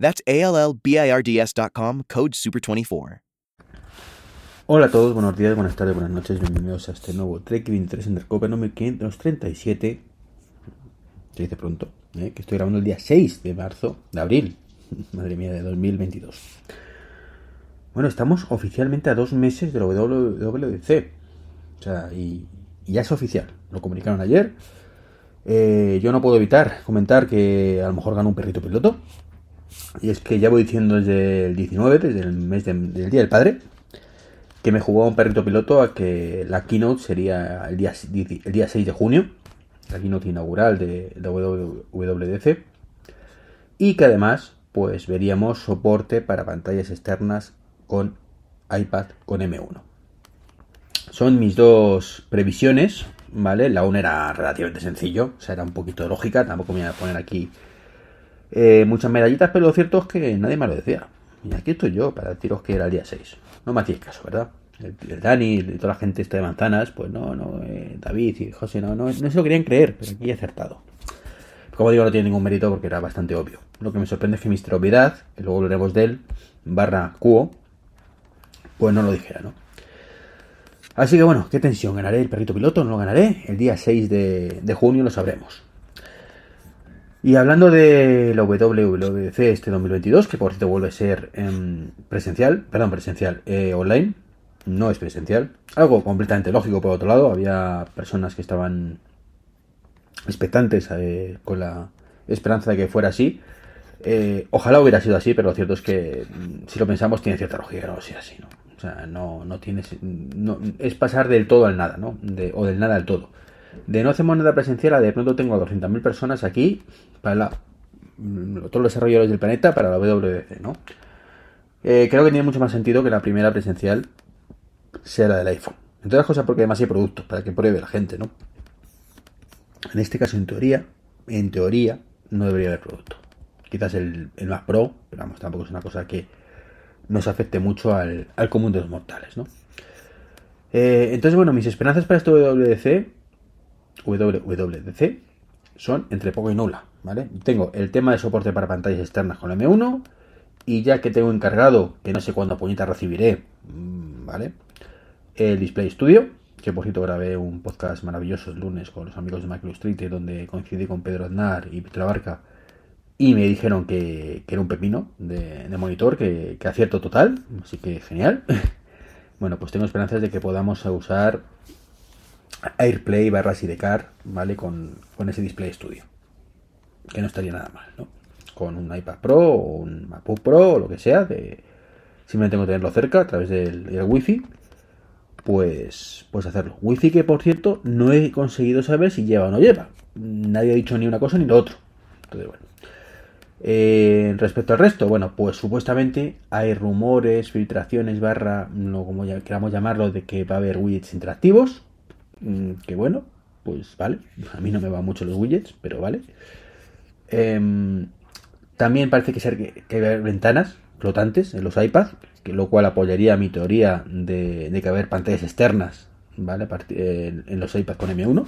That's A L L B I R D S.com, code SUPER24. Hola a todos, buenos días, buenas tardes, buenas noches, bienvenidos a este nuevo Trek 23 Undercover número 537. Se dice pronto, ¿eh? que estoy grabando el día 6 de marzo, de abril, madre mía, de 2022. Bueno, estamos oficialmente a dos meses de la WWDC. O sea, y, y ya es oficial, lo comunicaron ayer. Eh, yo no puedo evitar comentar que a lo mejor gano un perrito piloto. Y es que ya voy diciendo desde el 19, desde el mes del Día del Padre, que me jugó un perrito piloto a que la keynote sería el día, el día 6 de junio, la keynote inaugural de, de WWDC, y que además pues veríamos soporte para pantallas externas con iPad con M1. Son mis dos previsiones, ¿vale? La una era relativamente sencillo, o sea, era un poquito lógica, tampoco me voy a poner aquí eh, muchas medallitas, pero lo cierto es que nadie me lo decía. Y aquí estoy yo para deciros que era el día 6. No me hacéis caso, ¿verdad? El, Dani y toda la gente esta de manzanas, pues no, no, eh, David y José no, no, no se lo querían creer, pero aquí he acertado. Como digo, no tiene ningún mérito porque era bastante obvio. Lo que me sorprende es que Mr. Obviedad, que luego hablaremos de él, barra Cuo, pues no lo dijera, ¿no? Así que bueno, qué tensión, ¿ganaré el perrito piloto? ¿No lo ganaré? El día 6 de, de junio lo sabremos. Y hablando de la WWDC este 2022, que por cierto vuelve a ser eh, presencial, perdón, presencial, eh, online, no es presencial. Algo completamente lógico por otro lado, había personas que estaban expectantes eh, con la esperanza de que fuera así. Eh, ojalá hubiera sido así, pero lo cierto es que mm, si lo pensamos tiene cierta lógica no sea así, ¿no? O sea, no, no tienes. No, es pasar del todo al nada, ¿no? De, o del nada al todo. De no hacemos nada presencial a de pronto tengo a 200.000 personas aquí para mm, todos los desarrolladores del planeta para la WWDC, ¿no? Eh, creo que tiene mucho más sentido que la primera presencial sea la del iPhone. Entre otras cosas porque además hay productos para que pruebe la gente, ¿no? En este caso, en teoría, en teoría, no debería haber producto. Quizás el, el más pro, pero vamos, tampoco es una cosa que nos afecte mucho al, común de los mortales, ¿no? Eh, entonces, bueno, mis esperanzas para este WWDC, WWDC son entre poco y nula, ¿vale? Tengo el tema de soporte para pantallas externas con M1 y ya que tengo encargado, que no sé cuándo puñeta recibiré, mm, ¿vale? El Display Studio, que por cierto grabé un podcast maravilloso el lunes con los amigos de Michael Street, donde coincidí con Pedro Aznar y Petra Barca y me dijeron que, era un pepino de, monitor, que, acierto total, así que genial. bueno, pues tengo esperanzas de que podamos usar AirPlay barra Sidecar, ¿vale? Con, ese Display Studio. Que no estaría nada mal, ¿no? Con un iPad Pro o un MacBook Pro o lo que sea, de, simplemente tengo que tenerlo cerca a través del, del Wi-Fi, pues, pues hacerlo. Wi-Fi que, por cierto, no he conseguido saber si lleva o no lleva. Nadie ha dicho ni una cosa ni lo otro. Entonces, bueno. Eh, respecto al resto, bueno, pues supuestamente hay rumores, filtraciones, barra, no como ya queramos llamarlo, de que va a haber widgets interactivos. Mm, que bueno, pues vale. A mí no me van mucho los widgets, pero vale. Em, también parece que, ser que, que hay ventanas flotantes en los iPads, que, lo cual apoyaría mi teoría de, de que haber pantallas externas, ¿vale? En, en los iPads con M1.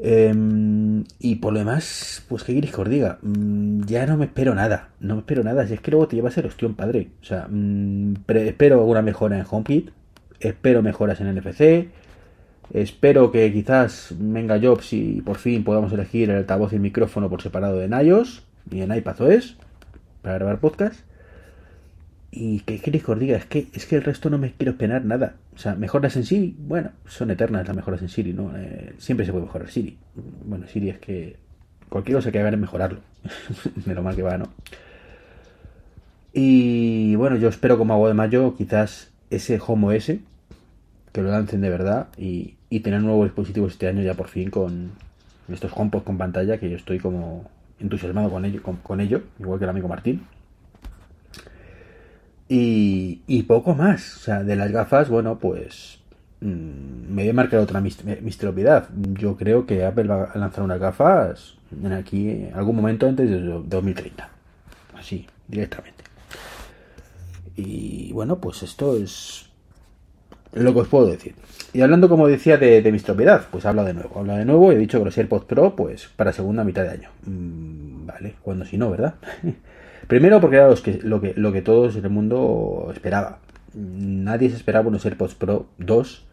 Em, y por lo demás, pues qué queréis que os diga, mm, ya no me espero nada, no me espero nada, si es que luego te llevas el ostión padre, o sea, mm, espero alguna mejora en HomeKit, espero mejoras en NFC, espero que quizás venga Jobs y por fin podamos elegir el altavoz y el micrófono por separado en iOS y en iPadOS para grabar podcast. Y qué queréis que os diga, es que, es que el resto no me quiero esperar nada. O sea, mejoras en Siri, bueno, son eternas las mejoras en Siri, ¿no? Eh, siempre se puede mejorar Siri. Bueno, Siri es que cualquier cosa que hagan es mejorarlo. de lo mal que va, ¿no? Y bueno, yo espero como hago de mayo quizás ese Home OS que lo lancen de verdad y, y tener nuevos dispositivos este año ya por fin con estos HomePod con pantalla que yo estoy como entusiasmado con ello, con ello igual que el amigo Martín. Y, y poco más. O sea, de las gafas, bueno, pues mm, me voy a marcar otra misteriosidad. Yo creo que Apple va a lanzar unas gafas en aquí en algún momento antes de 2030. Así, directamente. Y bueno, pues esto es lo que os puedo decir. Y hablando, como decía, de, mi pues habla de nuevo. Habla de nuevo he dicho que los AirPods Pro, pues para segunda mitad de año. Mm, vale, cuando si no, ¿verdad? Primero porque era los que, lo, que, lo que todos en el mundo esperaba. Nadie se esperaba unos AirPods Pro 2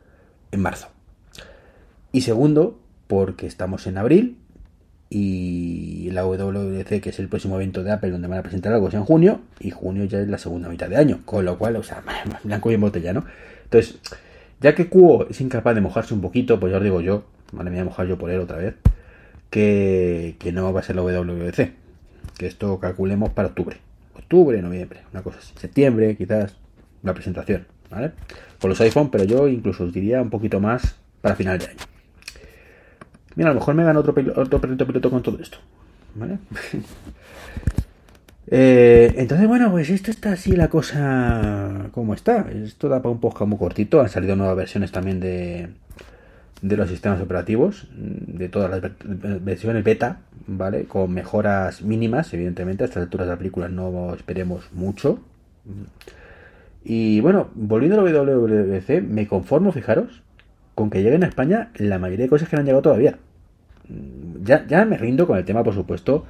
en marzo. Y segundo, porque estamos en abril y la WWDC, que es el próximo evento de Apple donde van a presentar algo, es en junio, y junio ya es la segunda mitad de año, con lo cual, o sea, blanco y en botella, ¿no? Entonces, ya que Cuo es incapaz de mojarse un poquito, pues ya os digo yo, vale, me voy a mojar yo por él otra vez, que, que no va a ser la WWDC, que esto calculemos para octubre, octubre, noviembre, una cosa así, septiembre, quizás, la presentación, ¿vale? Con los iPhone, pero yo incluso os diría un poquito más para final de año. Mira, a lo mejor me gano otro, otro piloto con todo esto. ¿Vale? eh, entonces, bueno, pues esto está así la cosa como está. Esto da para un poco muy cortito. Han salido nuevas versiones también de, de los sistemas operativos, de todas las versiones beta, ¿vale? Con mejoras mínimas, evidentemente. A estas alturas de la película no esperemos mucho. Y bueno, volviendo a la WWDC, me conformo, fijaros, con que lleguen a España la mayoría de cosas que no han llegado todavía. Mm, ya, ya me rindo con el tema, por supuesto,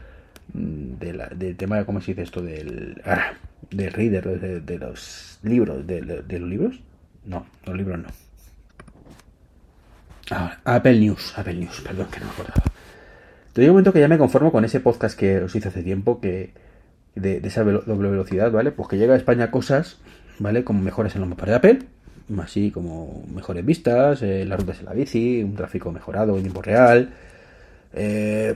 mm, del tema de cómo se dice esto del, ah, reader, de, los libros, de, los libros. No, los libros no. Ah, Apple News, Apple News, perdón que no me acordaba. Te digo un momento que ya me conformo con ese podcast que os hice hace tiempo, que de, esa doble velocidad, ¿vale? Pues que llega a España cosas, ¿vale? Como mejoras en los mapas de Apple, así como mejores vistas, eh, las rutas de la bici, un tráfico mejorado en tiempo real, eh,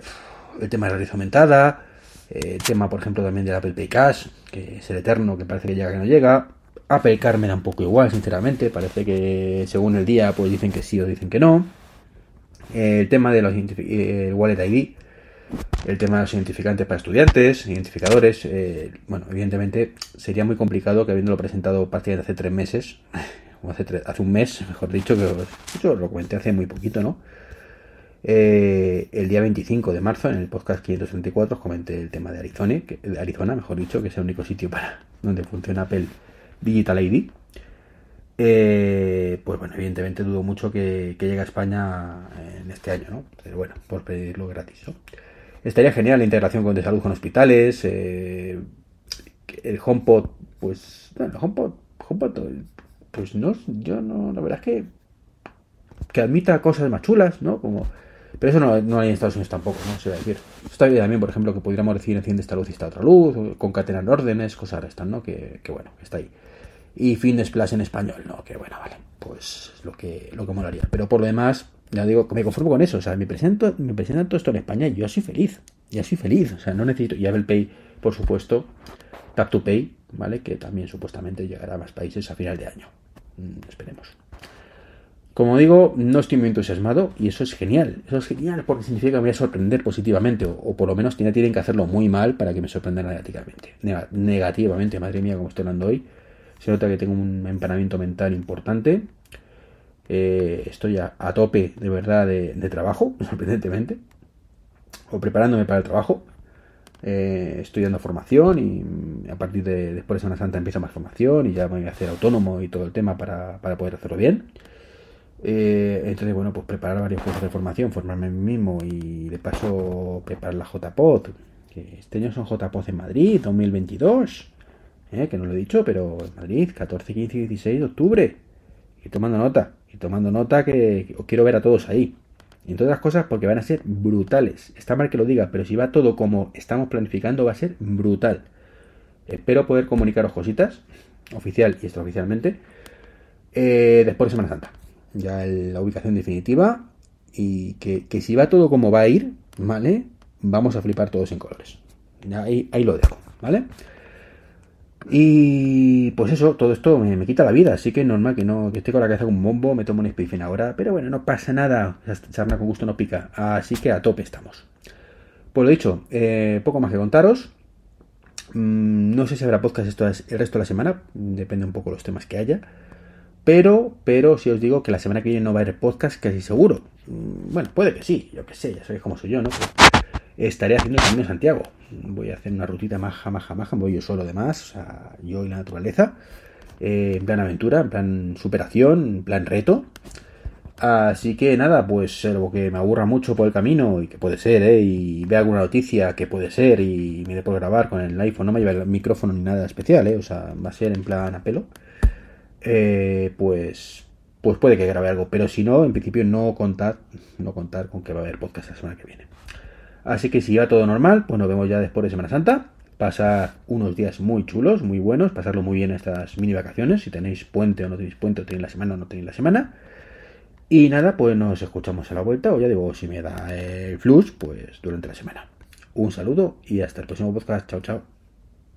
el tema de la realidad aumentada, eh, el tema, por ejemplo, también del Apple Pay Cash, que es el eterno, que parece que llega que no llega. Apple Car me da un poco igual, sinceramente, parece que según el día, pues dicen que sí o dicen que no. el tema de los Wallet ID, el tema de los identificantes para estudiantes, identificadores, bueno, evidentemente sería muy complicado que habiéndolo presentado prácticamente hace tres meses, hace, un mes, mejor dicho, que yo lo comenté hace muy poquito, ¿no? Eh, el día 25 de marzo, en el podcast 534, os comenté el tema de Arizona, que, Arizona, mejor dicho, que es el único sitio para donde funciona Apple Digital ID. Eh, pues bueno, evidentemente dudo mucho que, llegue a España en este año, ¿no? Pero bueno, por pedirlo gratis, ¿no? Estaría genial la integración con de salud con hospitales. Eh, el HomePod, pues. Bueno, el HomePod, HomePod pues no, yo no, la verdad es que, que admita cosas más chulas, ¿no? Como, pero eso no, no hay en Estados Unidos tampoco, ¿no? Se va a decir. Está bien también, por ejemplo, que pudiéramos decir enciende esta luz y esta otra luz, concatenar órdenes, cosas estas, ¿no? Que, que bueno, está ahí. Y Fitness Plus en español, ¿no? Que bueno, vale, pues lo que, lo que molaría. Pero por lo demás, ya digo, me conformo con eso. O sea, me presento, me presento todo esto en España y yo soy feliz. Ya soy feliz. O sea, no necesito. Y Apple Pay, por supuesto, Tap to Pay, ¿vale? Que también supuestamente llegará a más países a final de año. Mm, esperemos. Como digo, no estoy muy entusiasmado y eso es genial. Eso es genial porque significa que me voy a sorprender positivamente o, por lo menos tienen que hacerlo muy mal para que me sorprendan negativamente. negativamente, madre mía, como estoy hablando hoy. Se nota que tengo un empanamiento mental importante. Eh, estoy a, tope de verdad de, trabajo, sorprendentemente. O preparándome para el trabajo. Eh, estoy dando formación y a partir de después de Semana Santa empieza más formación y ya voy a hacer autónomo y todo el tema para, poder hacerlo bien. Eh, entonces, bueno, pues preparar varios cursos de formación, formarme a mí mismo y de paso preparar la JPOT, que este año son JPOT en Madrid, 2022, eh, que no lo he dicho, pero en Madrid, 14, 15 y 16 de octubre. Y tomando nota, y tomando nota que os quiero ver a todos ahí. Y entre otras cosas porque van a ser brutales. Está mal que lo diga, pero si va todo como estamos planificando va a ser brutal. Espero poder comunicaros cositas, oficial y extraoficialmente, eh, después de Semana Santa. Ya la ubicación definitiva y que, si va todo como va a ir, ¿vale? Vamos a flipar todos en colores. Ahí, ahí lo dejo, ¿vale? Y pues eso, todo esto me, quita la vida, así que normal que no que esté con la cabeza como un bombo, me tomo un spifin ahora, pero bueno, no pasa nada, charla con gusto no pica, así que a tope estamos. Pues lo dicho, eh, poco más que contaros. Mm, no sé si habrá podcast esto el resto de la semana, depende un poco de los temas que haya. Pero, pero si os digo que la semana que viene no va a haber podcast, casi seguro. Mm, bueno, puede que sí, yo que sé, ya sabéis cómo soy yo, ¿no? estaré haciendo el camino de Santiago. Voy a hacer una rutita maja, maja, maja, voy yo solo además, o sea, yo y la naturaleza. Eh, en plan aventura, en plan superación, en plan reto. Así que nada, pues algo que me aburra mucho por el camino y que puede ser, ¿eh? Y vea alguna noticia que puede ser y me dé por grabar con el iPhone, no me lleva el micrófono ni nada especial, ¿eh? O sea, va a ser en plan a pelo. Eh, pues, pues puede que grabe algo, pero si no, en principio no contar, no contar con que va a haber podcast la semana que viene. Así que si va todo normal, pues nos vemos ya después de Semana Santa. Pasar unos días muy chulos, muy buenos, pasarlo muy bien estas mini vacaciones. Si tenéis puente o no tenéis puente, o tenéis la semana o no tenéis la semana. Y nada, pues nos escuchamos a la vuelta, o ya digo, si me da el flux, pues durante la semana. Un saludo y hasta el próximo podcast. Chao, chao.